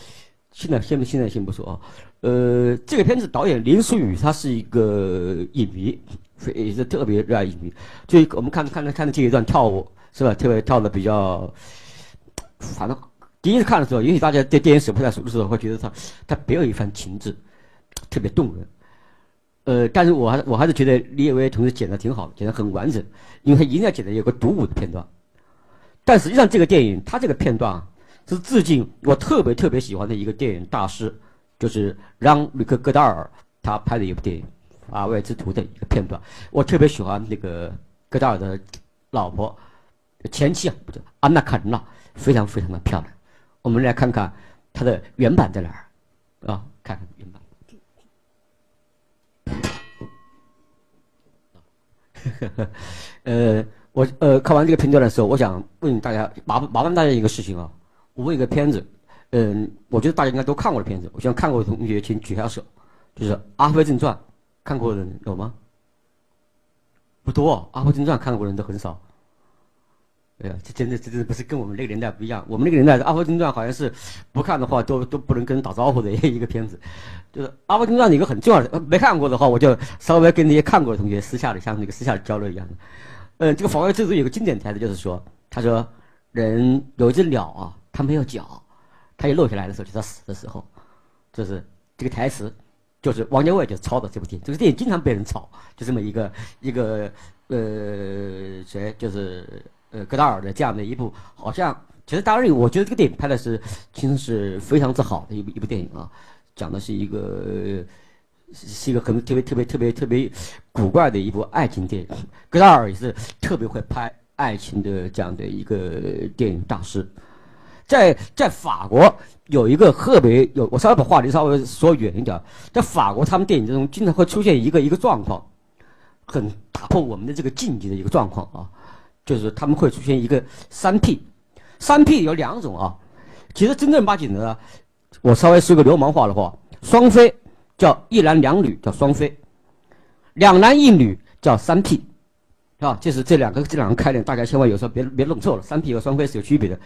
现在现现在先不说啊。呃，这个片子导演林书宇他是一个影迷。也是特别热爱影迷，就我们看看看的这一段跳舞是吧？特别跳的比较，反正第一次看的时候，也许大家对电影史不太熟的时候，会觉得他他别有一番情致，特别动人。呃，但是我还我还是觉得李伟同志剪的挺好，剪的很完整，因为他一定要剪的有个独舞的片段。但实际上，这个电影他这个片段啊是致敬我特别特别喜欢的一个电影大师，就是让·吕克·戈达尔他拍的一部电影。法外之徒的一个片段，我特别喜欢那个戈达尔的老婆前妻啊，不对，安娜卡琳娜，非常非常的漂亮。我们来看看她的原版在哪儿啊？看看原版。呃，我呃看完这个片段的时候，我想问大家，麻麻烦大家一个事情啊，我问一个片子，嗯，我觉得大家应该都看过的片子，我希望看过的同学请举下手，就是《阿飞正传》。看过的人有吗？不多，《阿飞正传》看过的人都很少。哎呀，这真的，这真的不是跟我们那个年代不一样。我们那个年代，《阿飞正传》好像是不看的话都都不能跟人打招呼的一个片子。就是《阿飞正传》一个很重要的，没看过的话，我就稍微跟那些看过的同学私下的像那个私下的交流一样的。嗯，这个《防卫制度》有个经典台词，就是说，他说，人有一只鸟啊，它没有脚，它一落下来的时候，就是死的时候，就是这个台词。就是王家卫就抄的这部电影，这个电影经常被人抄，就这么一个一个呃谁就是呃戈达尔的这样的一部，好像其实当然我觉得这个电影拍的是其实是非常之好的一部一部电影啊，讲的是一个是一个很特别特别特别特别古怪的一部爱情电影，戈达尔也是特别会拍爱情的这样的一个电影大师。在在法国有一个特别有，我稍微把话题稍微说远一点，在法国他们电影中经常会出现一个一个状况，很打破我们的这个禁忌的一个状况啊，就是他们会出现一个三 P，三 P 有两种啊，其实真正八经的，我稍微说个流氓话的话，双飞叫一男两女叫双飞，两男一女叫三 P，啊，就是这两个这两个概念，大家千万有时候别别弄错了，三 P 和双飞是有区别的。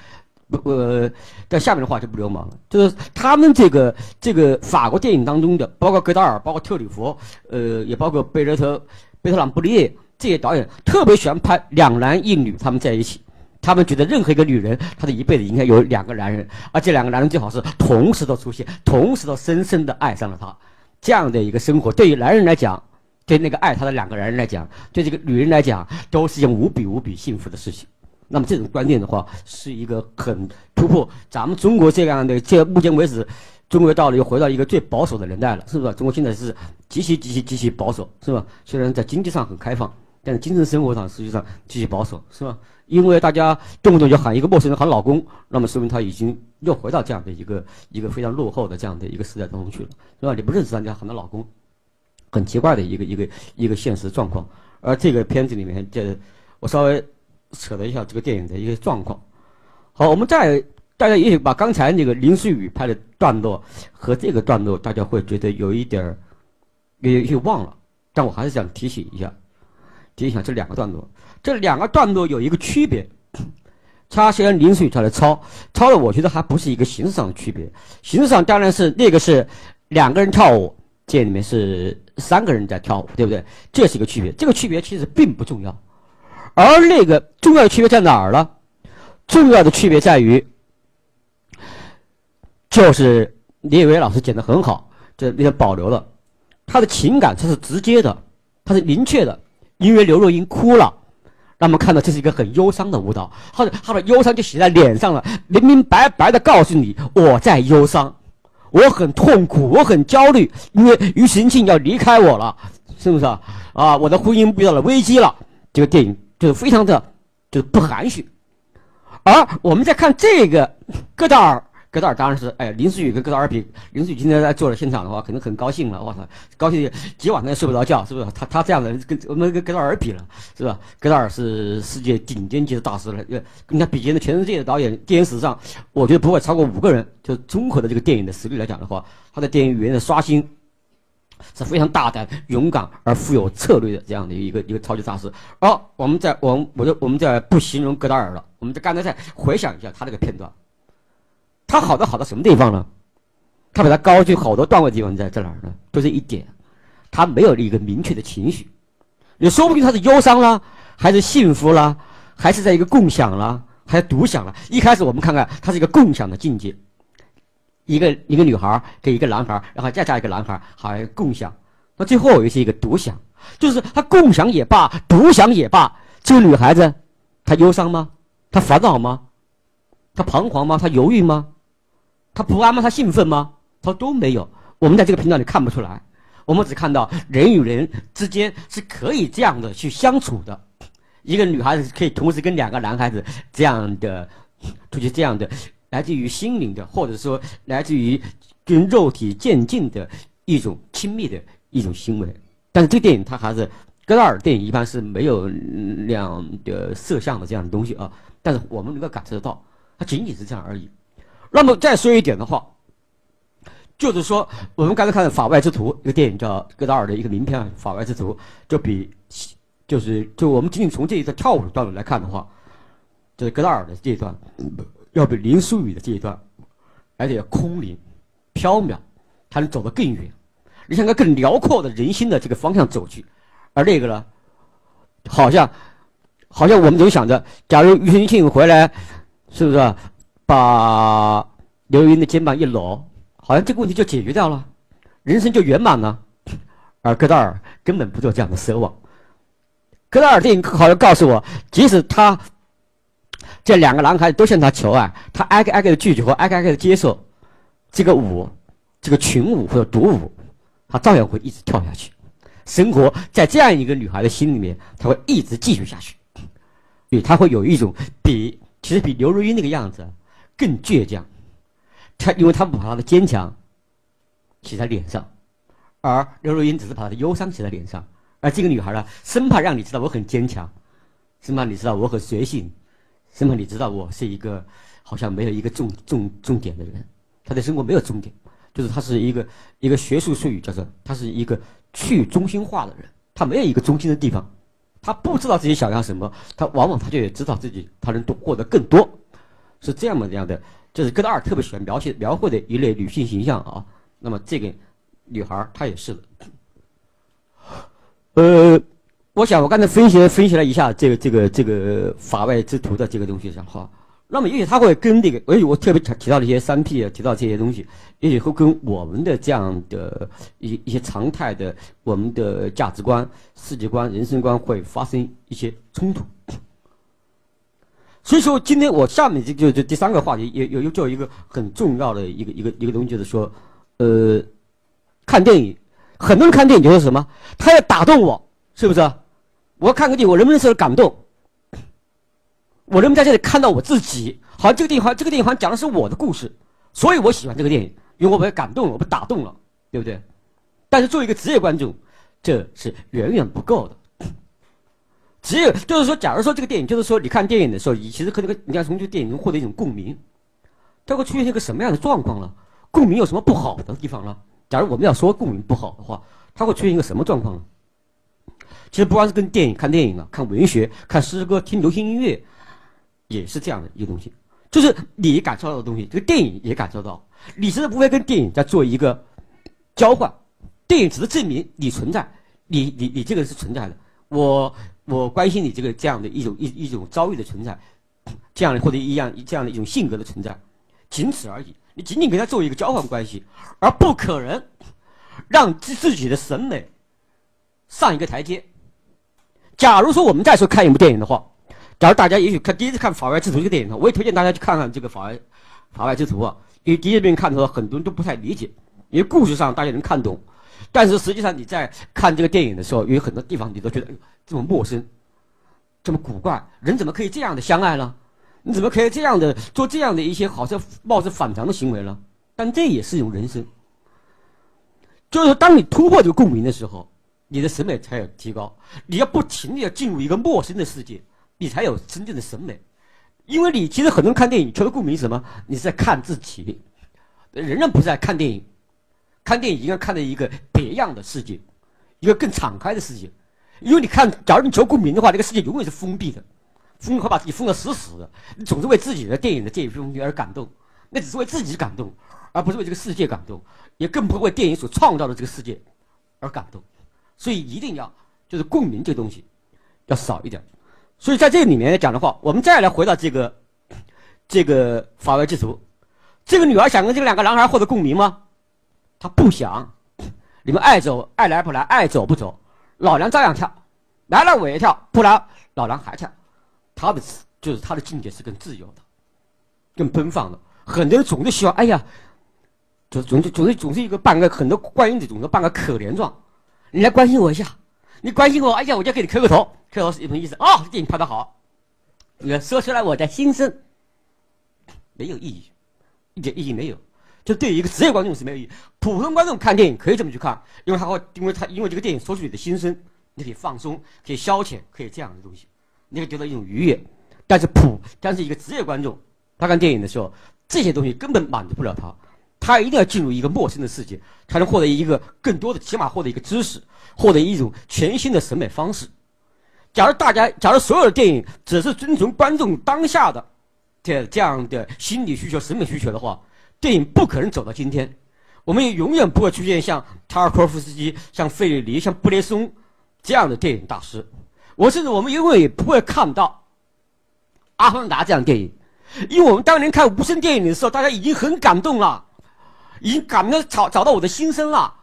不呃，在下面的话就不流氓了，就是他们这个这个法国电影当中的，包括戈达尔，包括特里弗，呃，也包括贝勒特、贝特朗布列这些导演，特别喜欢拍两男一女他们在一起。他们觉得任何一个女人，她的一辈子应该有两个男人，而这两个男人最好是同时都出现，同时都深深的爱上了她。这样的一个生活，对于男人来讲，对那个爱他的两个男人来讲，对这个女人来讲，都是一件无比无比幸福的事情。那么这种观念的话，是一个很突破咱们中国这样的。这目前为止，中国到了又回到一个最保守的年代了，是不是？中国现在是极其极其极其保守，是吧？虽然在经济上很开放，但是精神生活上实际上极其保守，是吧？因为大家动不动就喊一个陌生人喊老公，那么说明他已经又回到这样的一个一个非常落后的这样的一个时代当中去了，是吧？你不认识人家喊他老公，很奇怪的一个一个一个现实状况。而这个片子里面，这我稍微。扯了一下这个电影的一个状况。好，我们再大家也许把刚才那个林书宇拍的段落和这个段落，大家会觉得有一点儿也也忘了，但我还是想提醒一下，提醒一下这两个段落。这两个段落有一个区别，他虽然林书宇他的抄抄的，我觉得还不是一个形式上的区别。形式上当然是那个是两个人跳舞，这里面是三个人在跳舞，对不对？这是一个区别。这个区别其实并不重要。而那个重要的区别在哪儿呢？重要的区别在于，就是李伟老师剪的很好，这那些保留了他的情感，它是直接的，它是明确的。因为刘若英哭了，那么看到这是一个很忧伤的舞蹈，他的他的忧伤就写在脸上了，明明白白的告诉你我在忧伤，我很痛苦，我很焦虑，因为庾澄庆要离开我了，是不是啊？啊，我的婚姻遇到了危机了。这个电影。就非常的，就不含蓄，而我们在看这个戈达尔戈达尔当然是，哎，林思雨跟戈达尔比，林思雨今天在做了现场的话，可能很高兴了，我操，高兴几晚上也睡不着觉，是不是？他他这样的人跟我们跟戈达尔比了，是吧？戈达尔是世界顶尖级的大师了，跟他比肩的全世界的导演，电影史上，我觉得不会超过五个人。就综合的这个电影的实力来讲的话，他的电影语言的刷新是非常大胆、勇敢而富有策略的这样的一个一个超级大师。而我们在我们我就我们在不形容戈达尔了，我们在刚才再回想一下他这个片段。他好的好到什么地方呢？他比他高就好多段位地方在在哪儿呢？就是一点，他没有一个明确的情绪。也说不定他是忧伤啦，还是幸福啦，还是在一个共享啦，还是独享啦。一开始我们看看，他是一个共享的境界，一个一个女孩跟一个男孩，然后再加一个男孩，好像共享。那最后又是一个独享，就是他共享也罢，独享也罢，这个女孩子她忧伤吗？她烦恼吗？她彷徨吗？她犹豫吗？他不安吗？他兴奋吗？他都没有。我们在这个频道里看不出来，我们只看到人与人之间是可以这样的去相处的。一个女孩子可以同时跟两个男孩子这样的，出去这样的，来自于心灵的，或者说来自于跟肉体渐进的一种亲密的一种行为。但是这个电影它还是戈达尔电影一般是没有那样的摄像的这样的东西啊。但是我们能够感受得到，它仅仅是这样而已。那么再说一点的话，就是说我们刚才看的《法外之徒》一个电影，叫戈达尔的一个名片，《法外之徒》就比就是就我们仅仅从这一段跳舞的段落来看的话，就是戈达尔的这一段要比林书宇的这一段而且要空灵、飘渺，才能走得更远，你向个更辽阔的人心的这个方向走去，而那个呢，好像好像我们总想着，假如庾澄庆回来，是不是？把刘云的肩膀一搂，好像这个问题就解决掉了，人生就圆满了。而戈达尔根本不做这样的奢望。戈达尔电影好像告诉我，即使他这两个男孩子都向他求爱，他挨个挨个的拒绝和挨个挨个的接受这个舞，这个群舞或者独舞，他照样会一直跳下去。生活在这样一个女孩的心里面，他会一直继续下去。对，他会有一种比其实比刘若英那个样子。更倔强，他因为他不把他的坚强写在脸上，而刘若英只是把他的忧伤写在脸上，而这个女孩呢，生怕让你知道我很坚强，生怕你知道我很随性，生怕你知道我是一个好像没有一个重重重点的人，他的生活没有重点，就是他是一个一个学术术语叫做他是一个去中心化的人，他没有一个中心的地方，他不知道自己想要什么，他往往他就也知道自己他能多获得更多。是这样么这样的，就是戈达尔特别喜欢描写描绘的一类女性形象啊。那么这个女孩她也是的。呃，我想我刚才分析分析了一下这个这个这个法外之徒的这个东西上哈。那么也许他会跟这个，而且我特别提到了一些三 P 啊，提到这些东西，也许会跟我们的这样的一一些常态的我们的价值观、世界观、人生观会发生一些冲突。所以说，今天我下面就就就第三个话题，也有又叫一个很重要的一个一个一个东西，就是说，呃，看电影，很多人看电影就是什么，他要打动我，是不是？我要看个电影，我能不能受到感动？我能不能在这里看到我自己？好像这个电影，好这个电影好像讲的是我的故事，所以我喜欢这个电影，因为我被感动了，我被打动了，对不对？但是作为一个职业观众，这是远远不够的。只有就是说，假如说这个电影，就是说你看电影的时候，你其实和那个你要从这个电影中获得一种共鸣，它会出现一个什么样的状况呢？共鸣有什么不好的地方呢？假如我们要说共鸣不好的话，它会出现一个什么状况呢？其实不光是跟电影看电影啊，看文学、看诗歌、听流行音乐，也是这样的一个东西。就是你感受到的东西，这个电影也感受到。你其实不会跟电影在做一个交换，电影只是证明你存在，你你你这个人是存在的。我。我关心你这个这样的一种一一种遭遇的存在，这样的或者一样这样的一种性格的存在，仅此而已。你仅仅跟他做一个交换关系，而不可能让自自己的审美上一个台阶。假如说我们再说看一部电影的话，假如大家也许看第一次看《法外之徒》这个电影呢，我也推荐大家去看看这个《法外法外之徒》啊，因为第一遍看的时候很多人都不太理解，因为故事上大家能看懂。但是实际上你在看这个电影的时候，有很多地方你都觉得这么陌生，这么古怪，人怎么可以这样的相爱呢？你怎么可以这样的做这样的一些好像貌似反常的行为呢？但这也是一种人生。就是当你突破这个共鸣的时候，你的审美才有提高。你要不停的要进入一个陌生的世界，你才有真正的审美。因为你其实很多人看电影，求的共鸣是什么？你是在看自己，仍然不是在看电影。看电影应该看到一个别样的世界，一个更敞开的世界。因为你看，假如你求共鸣的话，这个世界永远是封闭的，封会把自己封得死死的。你总是为自己的电影的这一封而感动，那只是为自己感动，而不是为这个世界感动，也更不会为电影所创造的这个世界而感动。所以一定要就是共鸣这个东西要少一点。所以在这里面来讲的话，我们再来回到这个这个法外之徒，这个女儿想跟这两个男孩获得共鸣吗？他不想，你们爱走爱来不来，爱走不走，老娘照样跳，来了我也跳，不来老娘还跳。他的就是他的境界是更自由的，更奔放的。很多人总是希望，哎呀，就总总是总是一个扮个很多观音的总是扮个可怜状，你来关心我一下，你关心我，哎呀，我就给你磕个头，磕头是什么意思？哦，电影拍得好，你说出来我的心声，没有意义，一点意义没有。就对于一个职业观众是没有意义。普通观众看电影可以这么去看，因为他会，因为他因为这个电影说出你的心声，你可以放松，可以消遣，可以这样的东西，你可以得到一种愉悦。但是普，但是一个职业观众，他看电影的时候，这些东西根本满足不了他，他一定要进入一个陌生的世界，才能获得一个更多的，起码获得一个知识，获得一种全新的审美方式。假如大家，假如所有的电影只是遵从观众当下的这这样的心理需求、审美需求的话，电影不可能走到今天，我们也永远不会出现像塔尔科夫斯基、像费里尼、像布列松这样的电影大师。我甚至我们永远也不会看到《阿凡达》这样的电影，因为我们当年看无声电影的时候，大家已经很感动了，已经感到找找到我的心声了。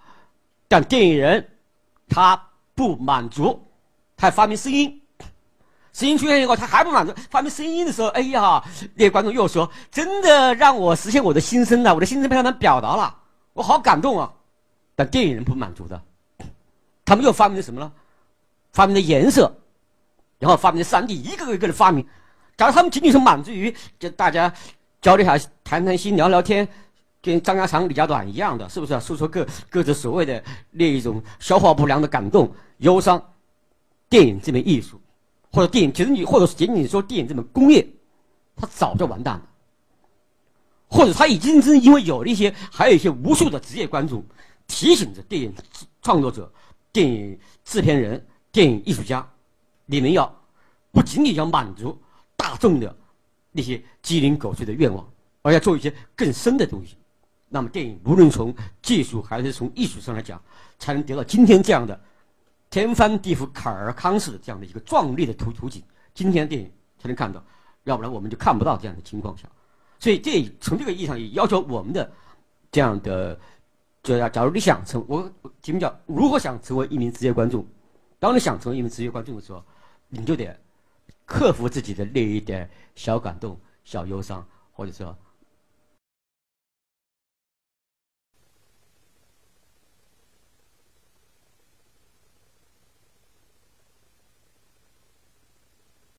但电影人他不满足，他发明声音。声音出现以后，他还不满足。发明声音的时候，哎呀，那个观众又说：“真的让我实现我的心声了，我的心声被他们表达了，我好感动啊！”但电影人不满足的，他们又发明了什么呢？发明了颜色，然后发明了三 D，一个一个的发明。假如他们仅仅是满足于就大家交流下、谈谈心、聊聊天，跟张家长、李家短一样的，是不是啊？说说各各自所谓的那一种消化不良的感动、忧伤，电影这门艺术。或者电影，其实你或者是仅仅说电影这门工业，它早就完蛋了。或者他已经是因为有了一些，还有一些无数的职业观众提醒着电影创作者、电影制片人、电影艺术家，你们要不仅仅要满足大众的那些鸡零狗碎的愿望，而要做一些更深的东西。那么电影无论从技术还是从艺术上来讲，才能得到今天这样的。天翻地覆、坎儿康式的这样的一个壮丽的图图景，今天电影才能看到，要不然我们就看不到这样的情况下。所以这从这个意义上也要求我们的这样的，就要假如你想成我题目叫如何想成为一名职业观众，当你想成为一名职业观众的时候，你就得克服自己的那一点小感动、小忧伤，或者说